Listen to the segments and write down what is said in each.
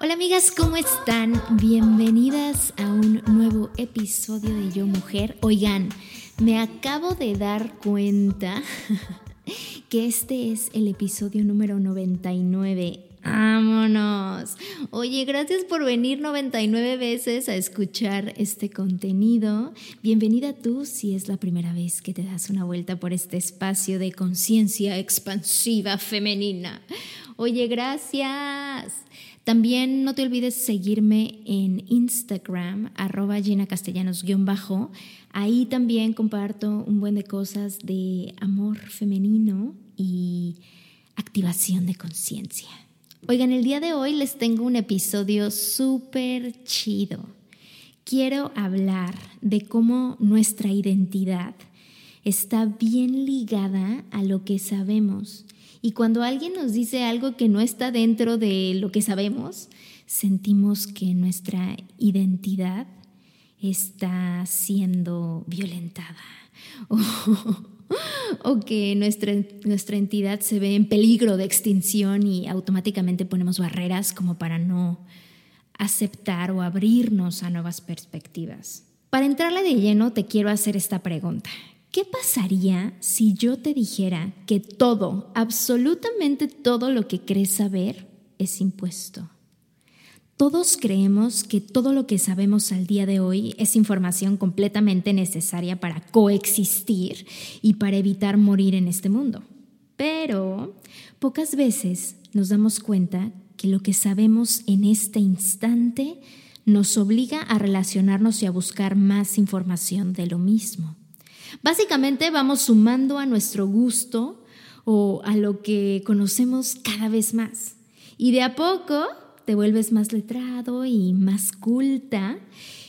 Hola amigas, ¿cómo están? Bienvenidas a un nuevo episodio de Yo Mujer. Oigan, me acabo de dar cuenta que este es el episodio número 99. ¡Vámonos! Oye, gracias por venir 99 veces a escuchar este contenido. Bienvenida tú si es la primera vez que te das una vuelta por este espacio de conciencia expansiva femenina. Oye, gracias. También no te olvides seguirme en Instagram, arroba Gina Castellanos-bajo. Ahí también comparto un buen de cosas de amor femenino y activación de conciencia. Oigan, el día de hoy les tengo un episodio súper chido. Quiero hablar de cómo nuestra identidad está bien ligada a lo que sabemos y cuando alguien nos dice algo que no está dentro de lo que sabemos, sentimos que nuestra identidad está siendo violentada que nuestra, nuestra entidad se ve en peligro de extinción y automáticamente ponemos barreras como para no aceptar o abrirnos a nuevas perspectivas. Para entrarle de lleno te quiero hacer esta pregunta. ¿Qué pasaría si yo te dijera que todo, absolutamente todo lo que crees saber es impuesto? Todos creemos que todo lo que sabemos al día de hoy es información completamente necesaria para coexistir y para evitar morir en este mundo. Pero pocas veces nos damos cuenta que lo que sabemos en este instante nos obliga a relacionarnos y a buscar más información de lo mismo. Básicamente vamos sumando a nuestro gusto o a lo que conocemos cada vez más. Y de a poco te vuelves más letrado y más culta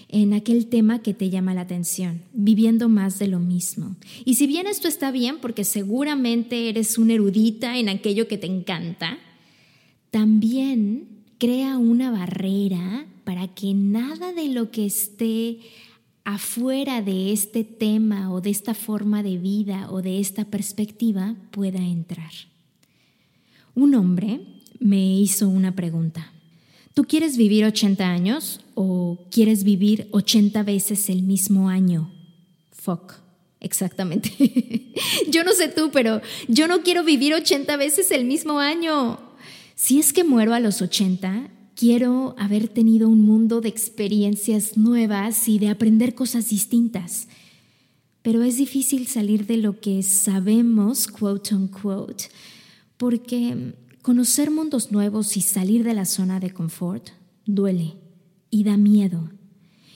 en aquel tema que te llama la atención, viviendo más de lo mismo. Y si bien esto está bien porque seguramente eres una erudita en aquello que te encanta, también crea una barrera para que nada de lo que esté afuera de este tema o de esta forma de vida o de esta perspectiva pueda entrar. Un hombre me hizo una pregunta. ¿Tú quieres vivir 80 años o quieres vivir 80 veces el mismo año? Fuck, exactamente. yo no sé tú, pero yo no quiero vivir 80 veces el mismo año. Si es que muero a los 80, quiero haber tenido un mundo de experiencias nuevas y de aprender cosas distintas. Pero es difícil salir de lo que sabemos, quote unquote, porque conocer mundos nuevos y salir de la zona de confort duele y da miedo.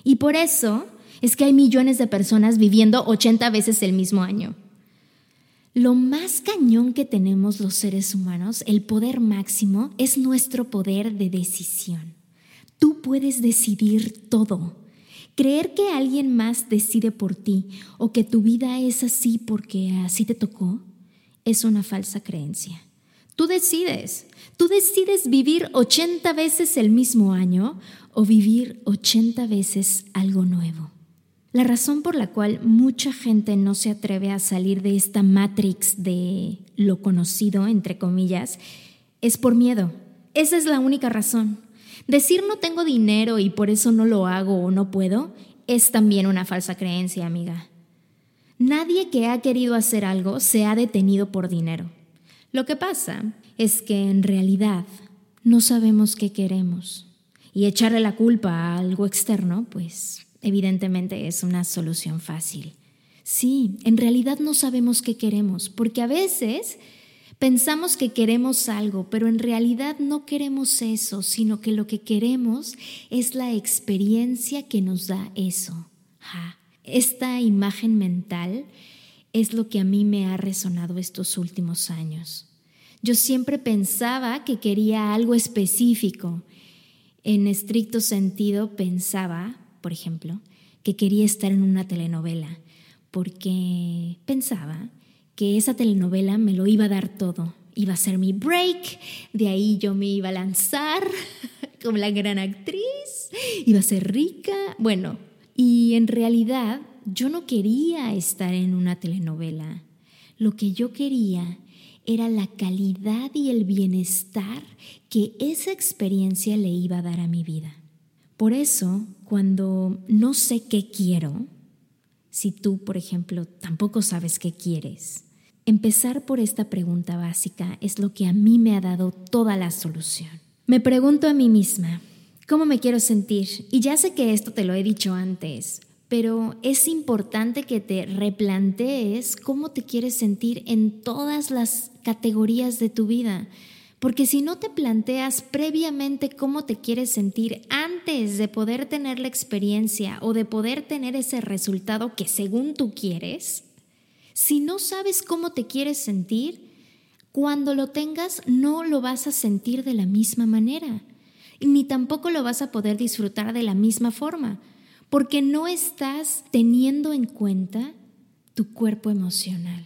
Y por eso es que hay millones de personas viviendo 80 veces el mismo año. Lo más cañón que tenemos los seres humanos, el poder máximo, es nuestro poder de decisión. Tú puedes decidir todo. Creer que alguien más decide por ti o que tu vida es así porque así te tocó es una falsa creencia. Tú decides. Tú decides vivir 80 veces el mismo año o vivir 80 veces algo nuevo. La razón por la cual mucha gente no se atreve a salir de esta matrix de lo conocido, entre comillas, es por miedo. Esa es la única razón. Decir no tengo dinero y por eso no lo hago o no puedo es también una falsa creencia, amiga. Nadie que ha querido hacer algo se ha detenido por dinero. Lo que pasa es que en realidad no sabemos qué queremos. Y echarle la culpa a algo externo, pues evidentemente es una solución fácil. Sí, en realidad no sabemos qué queremos, porque a veces pensamos que queremos algo, pero en realidad no queremos eso, sino que lo que queremos es la experiencia que nos da eso. Esta imagen mental es lo que a mí me ha resonado estos últimos años. Yo siempre pensaba que quería algo específico. En estricto sentido pensaba, por ejemplo, que quería estar en una telenovela, porque pensaba que esa telenovela me lo iba a dar todo. Iba a ser mi break, de ahí yo me iba a lanzar como la gran actriz, iba a ser rica. Bueno, y en realidad yo no quería estar en una telenovela. Lo que yo quería era la calidad y el bienestar que esa experiencia le iba a dar a mi vida. Por eso, cuando no sé qué quiero, si tú, por ejemplo, tampoco sabes qué quieres, empezar por esta pregunta básica es lo que a mí me ha dado toda la solución. Me pregunto a mí misma, ¿cómo me quiero sentir? Y ya sé que esto te lo he dicho antes, pero es importante que te replantees cómo te quieres sentir en todas las categorías de tu vida. Porque si no te planteas previamente cómo te quieres sentir antes de poder tener la experiencia o de poder tener ese resultado que según tú quieres, si no sabes cómo te quieres sentir, cuando lo tengas no lo vas a sentir de la misma manera, ni tampoco lo vas a poder disfrutar de la misma forma porque no estás teniendo en cuenta tu cuerpo emocional,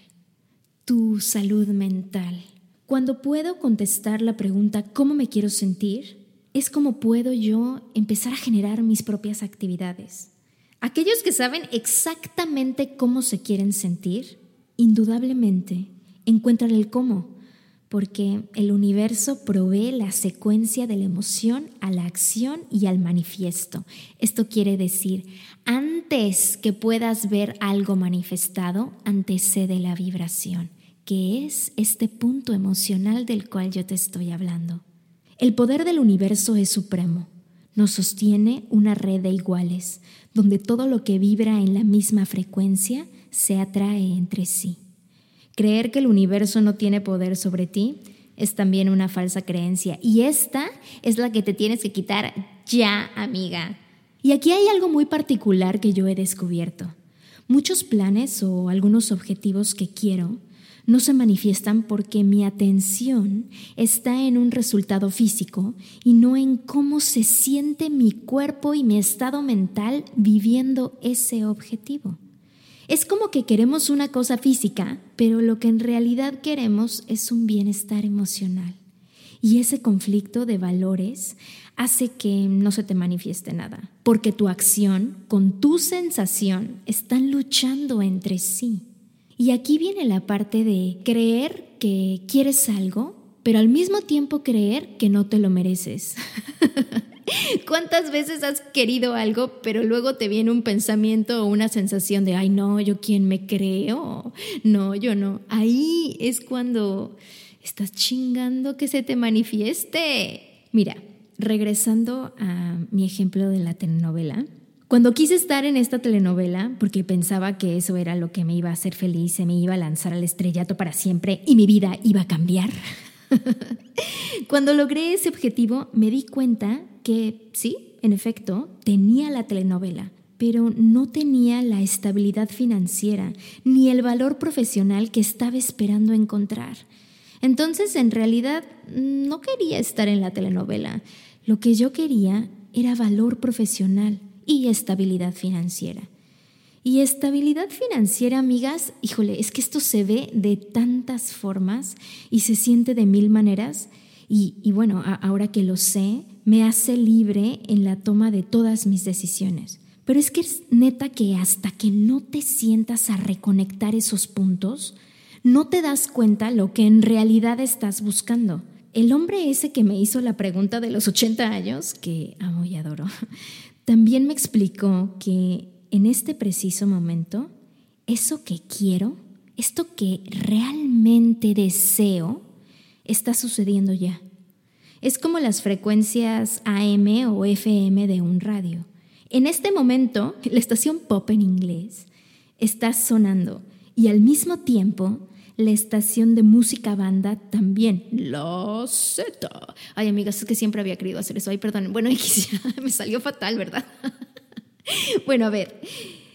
tu salud mental. Cuando puedo contestar la pregunta ¿cómo me quiero sentir? es como puedo yo empezar a generar mis propias actividades. Aquellos que saben exactamente cómo se quieren sentir, indudablemente encuentran el cómo porque el universo provee la secuencia de la emoción a la acción y al manifiesto. Esto quiere decir, antes que puedas ver algo manifestado, antecede la vibración, que es este punto emocional del cual yo te estoy hablando. El poder del universo es supremo. Nos sostiene una red de iguales, donde todo lo que vibra en la misma frecuencia se atrae entre sí. Creer que el universo no tiene poder sobre ti es también una falsa creencia y esta es la que te tienes que quitar ya, amiga. Y aquí hay algo muy particular que yo he descubierto. Muchos planes o algunos objetivos que quiero no se manifiestan porque mi atención está en un resultado físico y no en cómo se siente mi cuerpo y mi estado mental viviendo ese objetivo. Es como que queremos una cosa física, pero lo que en realidad queremos es un bienestar emocional. Y ese conflicto de valores hace que no se te manifieste nada, porque tu acción con tu sensación están luchando entre sí. Y aquí viene la parte de creer que quieres algo, pero al mismo tiempo creer que no te lo mereces. ¿Cuántas veces has querido algo, pero luego te viene un pensamiento o una sensación de, ay, no, yo quién me creo? No, yo no. Ahí es cuando estás chingando que se te manifieste. Mira, regresando a mi ejemplo de la telenovela, cuando quise estar en esta telenovela, porque pensaba que eso era lo que me iba a hacer feliz, se me iba a lanzar al estrellato para siempre y mi vida iba a cambiar. Cuando logré ese objetivo, me di cuenta que sí, en efecto, tenía la telenovela, pero no tenía la estabilidad financiera ni el valor profesional que estaba esperando encontrar. Entonces, en realidad, no quería estar en la telenovela. Lo que yo quería era valor profesional y estabilidad financiera. Y estabilidad financiera, amigas, híjole, es que esto se ve de tantas formas y se siente de mil maneras. Y, y bueno, ahora que lo sé, me hace libre en la toma de todas mis decisiones. Pero es que es neta que hasta que no te sientas a reconectar esos puntos, no te das cuenta lo que en realidad estás buscando. El hombre ese que me hizo la pregunta de los 80 años, que amo y adoro, también me explicó que en este preciso momento, eso que quiero, esto que realmente deseo, está sucediendo ya. Es como las frecuencias AM o FM de un radio. En este momento, la estación pop en inglés está sonando y al mismo tiempo la estación de música banda también. La Z. Ay, amigas, es que siempre había querido hacer eso. Ay, perdón. Bueno, me salió fatal, ¿verdad? bueno, a ver.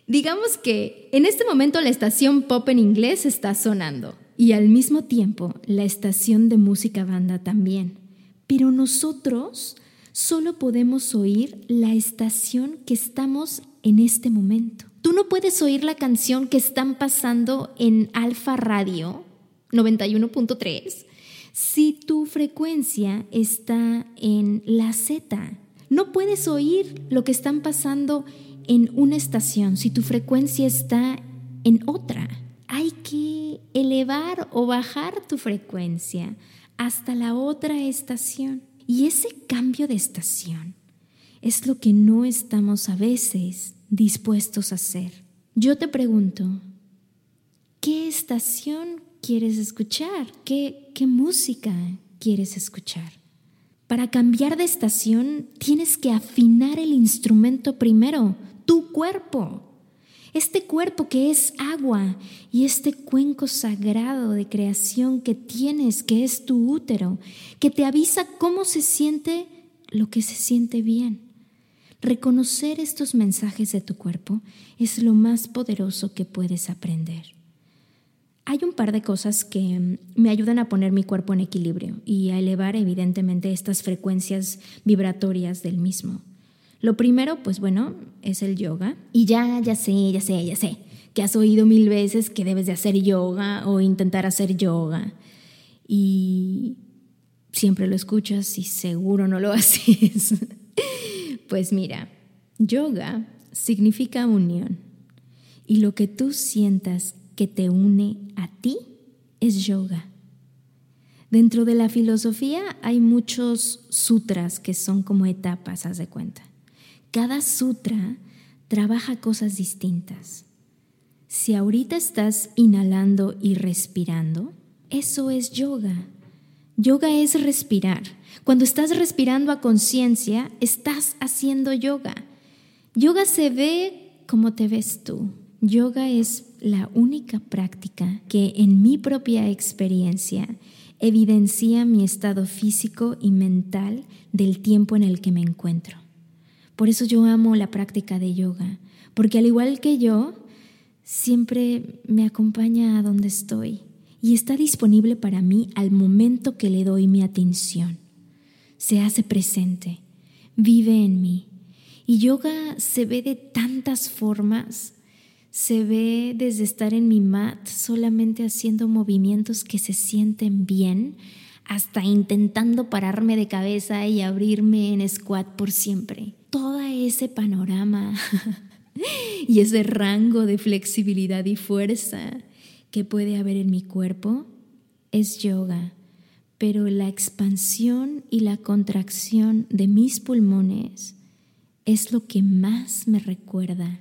Digamos que en este momento la estación pop en inglés está sonando y al mismo tiempo la estación de música banda también. Pero nosotros solo podemos oír la estación que estamos en este momento. Tú no puedes oír la canción que están pasando en Alfa Radio 91.3 si tu frecuencia está en la Z. No puedes oír lo que están pasando en una estación si tu frecuencia está en otra. Hay que elevar o bajar tu frecuencia hasta la otra estación. Y ese cambio de estación es lo que no estamos a veces dispuestos a hacer. Yo te pregunto, ¿qué estación quieres escuchar? ¿Qué, qué música quieres escuchar? Para cambiar de estación tienes que afinar el instrumento primero, tu cuerpo. Este cuerpo que es agua y este cuenco sagrado de creación que tienes, que es tu útero, que te avisa cómo se siente lo que se siente bien. Reconocer estos mensajes de tu cuerpo es lo más poderoso que puedes aprender. Hay un par de cosas que me ayudan a poner mi cuerpo en equilibrio y a elevar evidentemente estas frecuencias vibratorias del mismo. Lo primero, pues bueno, es el yoga. Y ya, ya sé, ya sé, ya sé, que has oído mil veces que debes de hacer yoga o intentar hacer yoga. Y siempre lo escuchas y seguro no lo haces. Pues mira, yoga significa unión y lo que tú sientas que te une a ti es yoga. Dentro de la filosofía hay muchos sutras que son como etapas, haz de cuenta. Cada sutra trabaja cosas distintas. Si ahorita estás inhalando y respirando, eso es yoga. Yoga es respirar. Cuando estás respirando a conciencia, estás haciendo yoga. Yoga se ve como te ves tú. Yoga es la única práctica que en mi propia experiencia evidencia mi estado físico y mental del tiempo en el que me encuentro. Por eso yo amo la práctica de yoga, porque al igual que yo, siempre me acompaña a donde estoy y está disponible para mí al momento que le doy mi atención. Se hace presente, vive en mí. Y yoga se ve de tantas formas. Se ve desde estar en mi mat solamente haciendo movimientos que se sienten bien, hasta intentando pararme de cabeza y abrirme en squat por siempre. Todo ese panorama y ese rango de flexibilidad y fuerza que puede haber en mi cuerpo es yoga, pero la expansión y la contracción de mis pulmones es lo que más me recuerda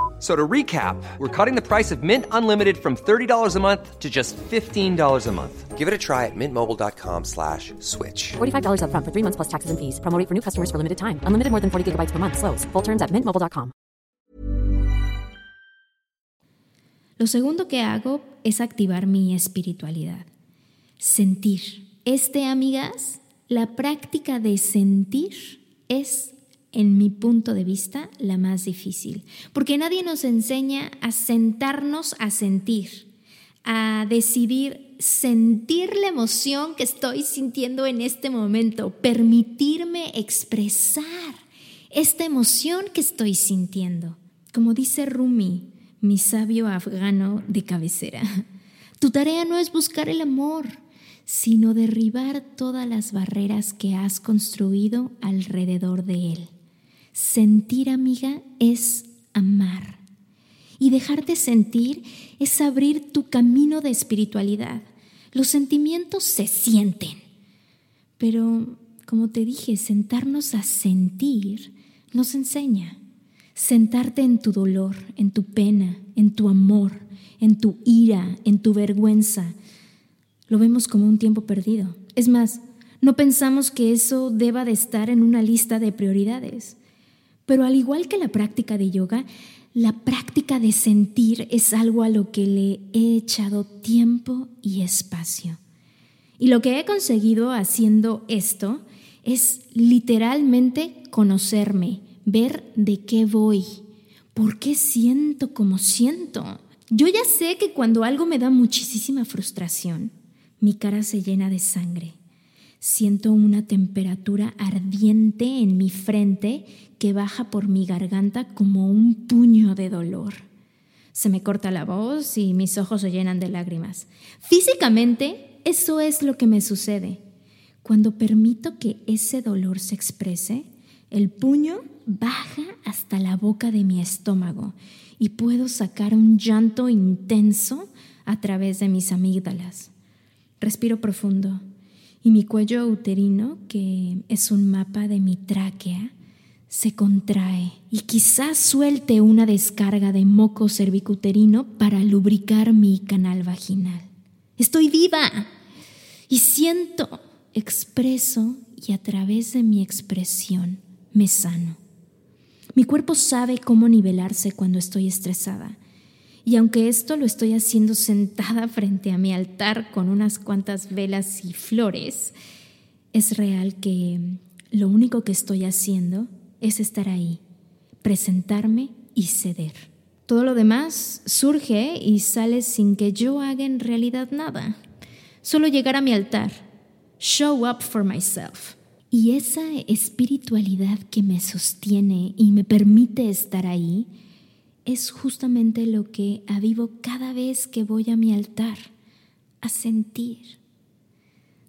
So to recap, we're cutting the price of Mint Unlimited from $30 a month to just $15 a month. Give it a try at mintmobile.com slash switch. $45 up front for three months plus taxes and fees. Promoting for new customers for limited time. Unlimited more than 40 gigabytes per month. Slows. Full terms at mintmobile.com. Lo segundo que hago es activar mi espiritualidad. Sentir. Este, amigas, la práctica de sentir es en mi punto de vista, la más difícil, porque nadie nos enseña a sentarnos a sentir, a decidir sentir la emoción que estoy sintiendo en este momento, permitirme expresar esta emoción que estoy sintiendo. Como dice Rumi, mi sabio afgano de cabecera, tu tarea no es buscar el amor, sino derribar todas las barreras que has construido alrededor de él. Sentir, amiga, es amar. Y dejarte sentir es abrir tu camino de espiritualidad. Los sentimientos se sienten. Pero, como te dije, sentarnos a sentir nos enseña. Sentarte en tu dolor, en tu pena, en tu amor, en tu ira, en tu vergüenza, lo vemos como un tiempo perdido. Es más, no pensamos que eso deba de estar en una lista de prioridades. Pero al igual que la práctica de yoga, la práctica de sentir es algo a lo que le he echado tiempo y espacio. Y lo que he conseguido haciendo esto es literalmente conocerme, ver de qué voy, por qué siento como siento. Yo ya sé que cuando algo me da muchísima frustración, mi cara se llena de sangre. Siento una temperatura ardiente en mi frente que baja por mi garganta como un puño de dolor. Se me corta la voz y mis ojos se llenan de lágrimas. Físicamente, eso es lo que me sucede. Cuando permito que ese dolor se exprese, el puño baja hasta la boca de mi estómago y puedo sacar un llanto intenso a través de mis amígdalas. Respiro profundo y mi cuello uterino, que es un mapa de mi tráquea, se contrae y quizás suelte una descarga de moco cervicuterino para lubricar mi canal vaginal. Estoy viva y siento, expreso y a través de mi expresión me sano. Mi cuerpo sabe cómo nivelarse cuando estoy estresada. Y aunque esto lo estoy haciendo sentada frente a mi altar con unas cuantas velas y flores, es real que lo único que estoy haciendo es estar ahí, presentarme y ceder. Todo lo demás surge y sale sin que yo haga en realidad nada. Solo llegar a mi altar, show up for myself. Y esa espiritualidad que me sostiene y me permite estar ahí es justamente lo que avivo cada vez que voy a mi altar, a sentir.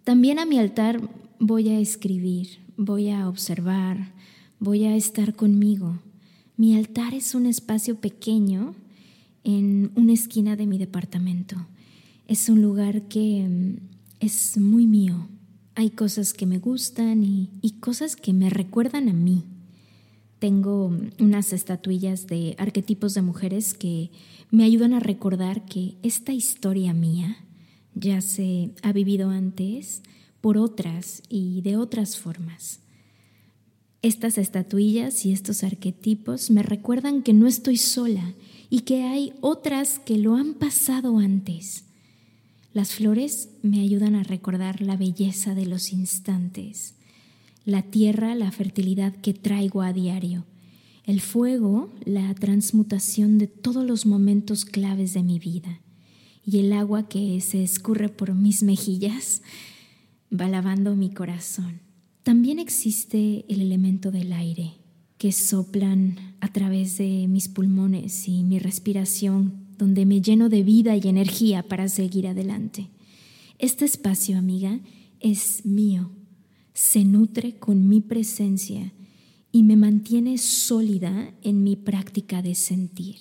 También a mi altar voy a escribir, voy a observar, voy a estar conmigo. Mi altar es un espacio pequeño en una esquina de mi departamento. Es un lugar que mm, es muy mío. Hay cosas que me gustan y, cosas que me recuerdan a mí. Tengo mm, unas estatuillas de arquetipos de mujeres que me ayudan a recordar que esta historia mía ya se ha vivido antes por otras y de otras formas. Estas estatuillas y estos arquetipos me recuerdan que no estoy sola y que hay otras que lo han pasado antes. Las flores me ayudan a recordar la belleza de los instantes, la tierra, la fertilidad que traigo a diario, el fuego, la transmutación de todos los momentos claves de mi vida, y el agua que se escurre por mis mejillas va lavando mi corazón. También existe el elemento del aire, que soplan a través de mis pulmones y mi respiración, donde me lleno de vida y energía para seguir adelante. Este espacio, amiga, es mío, se nutre con mi presencia y me mantiene sólida en mi práctica de sentir.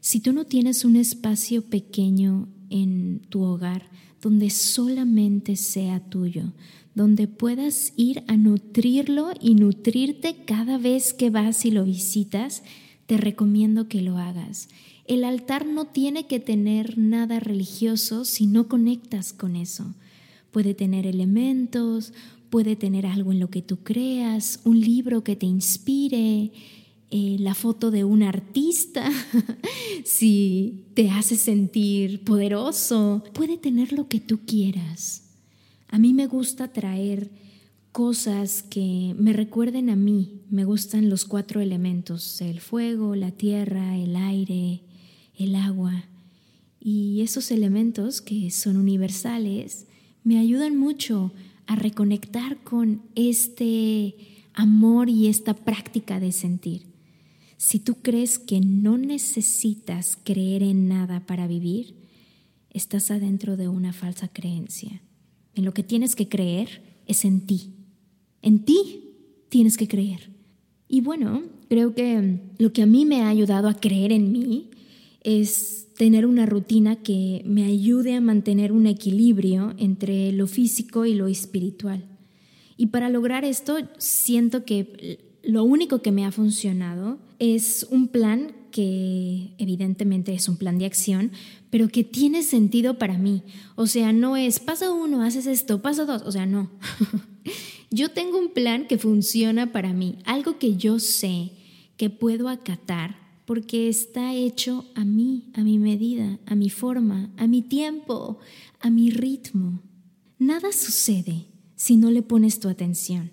Si tú no tienes un espacio pequeño en tu hogar donde solamente sea tuyo, donde puedas ir a nutrirlo y nutrirte cada vez que vas y lo visitas, te recomiendo que lo hagas. El altar no tiene que tener nada religioso si no conectas con eso. Puede tener elementos, puede tener algo en lo que tú creas, un libro que te inspire, eh, la foto de un artista, si te hace sentir poderoso, puede tener lo que tú quieras. A mí me gusta traer cosas que me recuerden a mí. Me gustan los cuatro elementos, el fuego, la tierra, el aire, el agua. Y esos elementos que son universales me ayudan mucho a reconectar con este amor y esta práctica de sentir. Si tú crees que no necesitas creer en nada para vivir, estás adentro de una falsa creencia. En lo que tienes que creer es en ti. En ti tienes que creer. Y bueno, creo que lo que a mí me ha ayudado a creer en mí es tener una rutina que me ayude a mantener un equilibrio entre lo físico y lo espiritual. Y para lograr esto, siento que lo único que me ha funcionado es un plan que evidentemente es un plan de acción, pero que tiene sentido para mí. O sea, no es paso uno, haces esto, paso dos, o sea, no. yo tengo un plan que funciona para mí, algo que yo sé que puedo acatar porque está hecho a mí, a mi medida, a mi forma, a mi tiempo, a mi ritmo. Nada sucede si no le pones tu atención.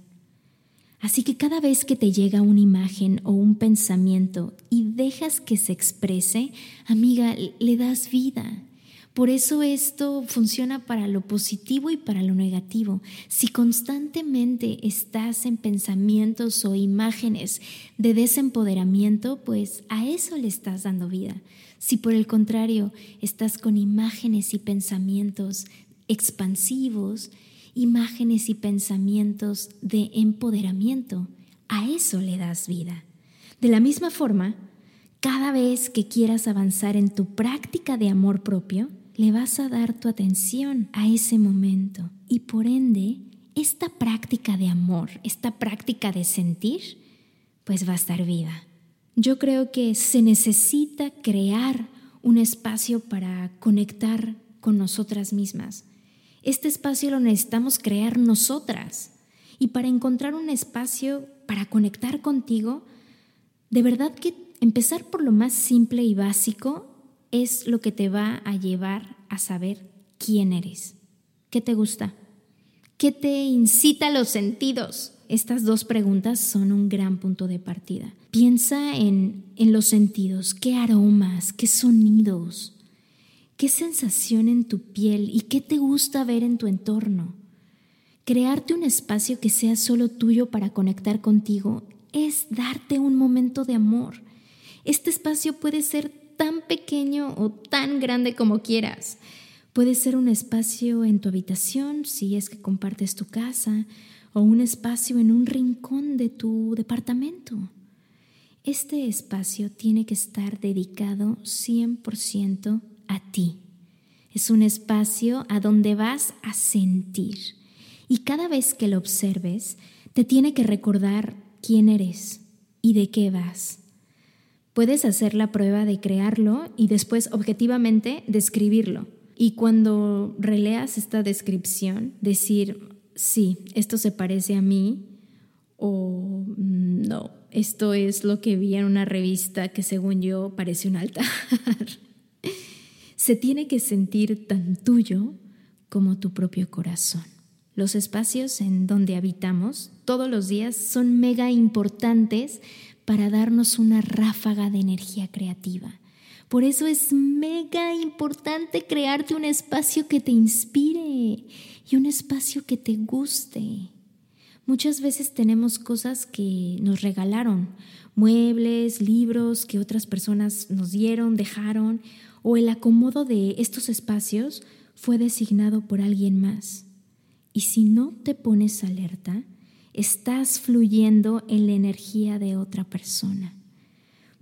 Así que cada vez que te llega una imagen o un pensamiento y dejas que se exprese, amiga, le das vida. Por eso esto funciona para lo positivo y para lo negativo. Si constantemente estás en pensamientos o imágenes de desempoderamiento, pues a eso le estás dando vida. Si por el contrario estás con imágenes y pensamientos expansivos, imágenes y pensamientos de empoderamiento. A eso le das vida. De la misma forma, cada vez que quieras avanzar en tu práctica de amor propio, le vas a dar tu atención a ese momento. Y por ende, esta práctica de amor, esta práctica de sentir, pues va a estar viva. Yo creo que se necesita crear un espacio para conectar con nosotras mismas, este espacio lo necesitamos crear nosotras. Y para encontrar un espacio para conectar contigo, de verdad que empezar por lo más simple y básico es lo que te va a llevar a saber quién eres, qué te gusta, qué te incita a los sentidos. Estas dos preguntas son un gran punto de partida. Piensa en, en los sentidos, qué aromas, qué sonidos, ¿Qué sensación en tu piel y qué te gusta ver en tu entorno? Crearte un espacio que sea solo tuyo para conectar contigo es darte un momento de amor. Este espacio puede ser tan pequeño o tan grande como quieras. Puede ser un espacio en tu habitación, si es que compartes tu casa, o un espacio en un rincón de tu departamento. Este espacio tiene que estar dedicado 100% a ti. Es un espacio a donde vas a sentir. Y cada vez que lo observes, te tiene que recordar quién eres y de qué vas. Puedes hacer la prueba de crearlo y después objetivamente describirlo. Y cuando releas esta descripción, decir, sí, esto se parece a mí o no, esto es lo que vi en una revista que según yo parece un altar. se tiene que sentir tan tuyo como tu propio corazón. Los espacios en donde habitamos todos los días son mega importantes para darnos una ráfaga de energía creativa. Por eso es mega importante crearte un espacio que te inspire y un espacio que te guste. Muchas veces tenemos cosas que nos regalaron, muebles, libros que otras personas nos dieron, dejaron, o el acomodo de estos espacios fue designado por alguien más. Y si no te pones alerta, estás fluyendo en la energía de otra persona.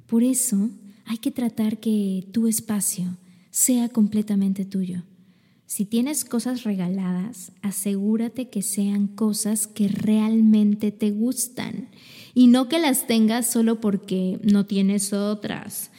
Por eso hay que tratar que tu espacio sea completamente tuyo. Si tienes cosas regaladas, asegúrate que sean cosas que realmente te gustan y no que las tengas solo porque no tienes otras.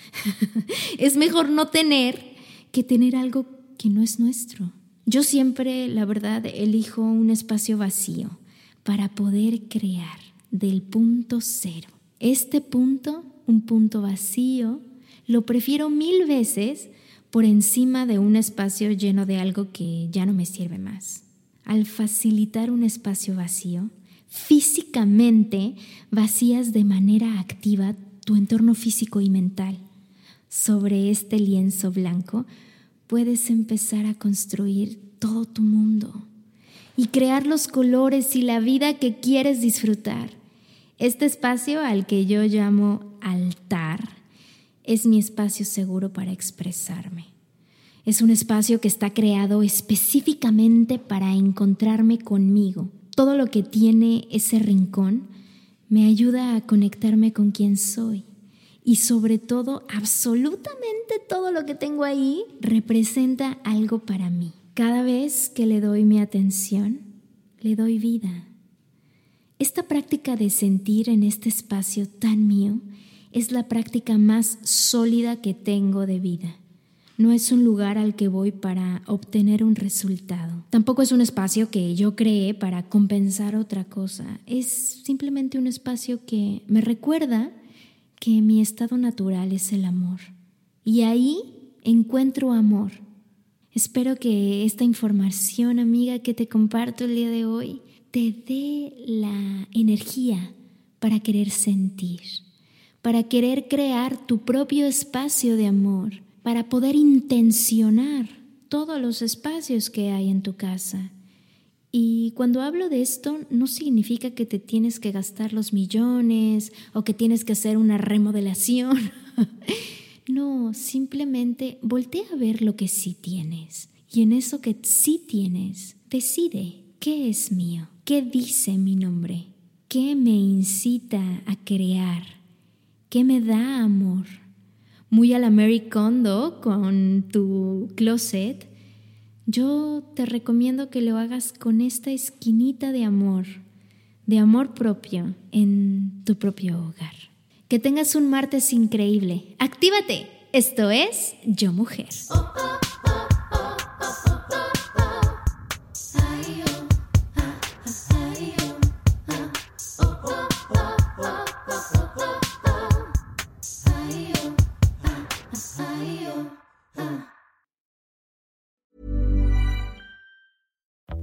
es mejor no tener que tener algo que no es nuestro. Yo siempre, la verdad, elijo un espacio vacío para poder crear del punto cero. Este punto, un punto vacío, lo prefiero mil veces por encima de un espacio lleno de algo que ya no me sirve más. Al facilitar un espacio vacío, físicamente vacías de manera activa tu entorno físico y mental. Sobre este lienzo blanco puedes empezar a construir todo tu mundo y crear los colores y la vida que quieres disfrutar. Este espacio al que yo llamo altar es mi espacio seguro para expresarme. Es un espacio que está creado específicamente para encontrarme conmigo. Todo lo que tiene ese rincón me ayuda a conectarme con quien soy. Y sobre todo, absolutamente todo lo que tengo ahí representa algo para mí. Cada vez que le doy mi atención, le doy vida. Esta práctica de sentir en este espacio tan mío es la práctica más sólida que tengo de vida. No es un lugar al que voy para obtener un resultado. Tampoco es un espacio que yo creé para compensar otra cosa. Es simplemente un espacio que me recuerda que mi estado natural es el amor. Y ahí encuentro amor. Espero que esta información, amiga, que te comparto el día de hoy, te dé la energía para querer sentir, para querer crear tu propio espacio de amor, para poder intencionar todos los espacios que hay en tu casa. Y cuando hablo de esto, no significa que te tienes que gastar los millones o que tienes que hacer una remodelación. no, simplemente voltea a ver lo que sí tienes. Y en eso que sí tienes, decide qué es mío. ¿Qué dice mi nombre? ¿Qué me incita a crear? ¿Qué me da amor? Muy a la Mary Kondo con tu closet, yo te recomiendo que lo hagas con esta esquinita de amor, de amor propio en tu propio hogar. Que tengas un martes increíble. ¡Actívate! Esto es Yo Mujer.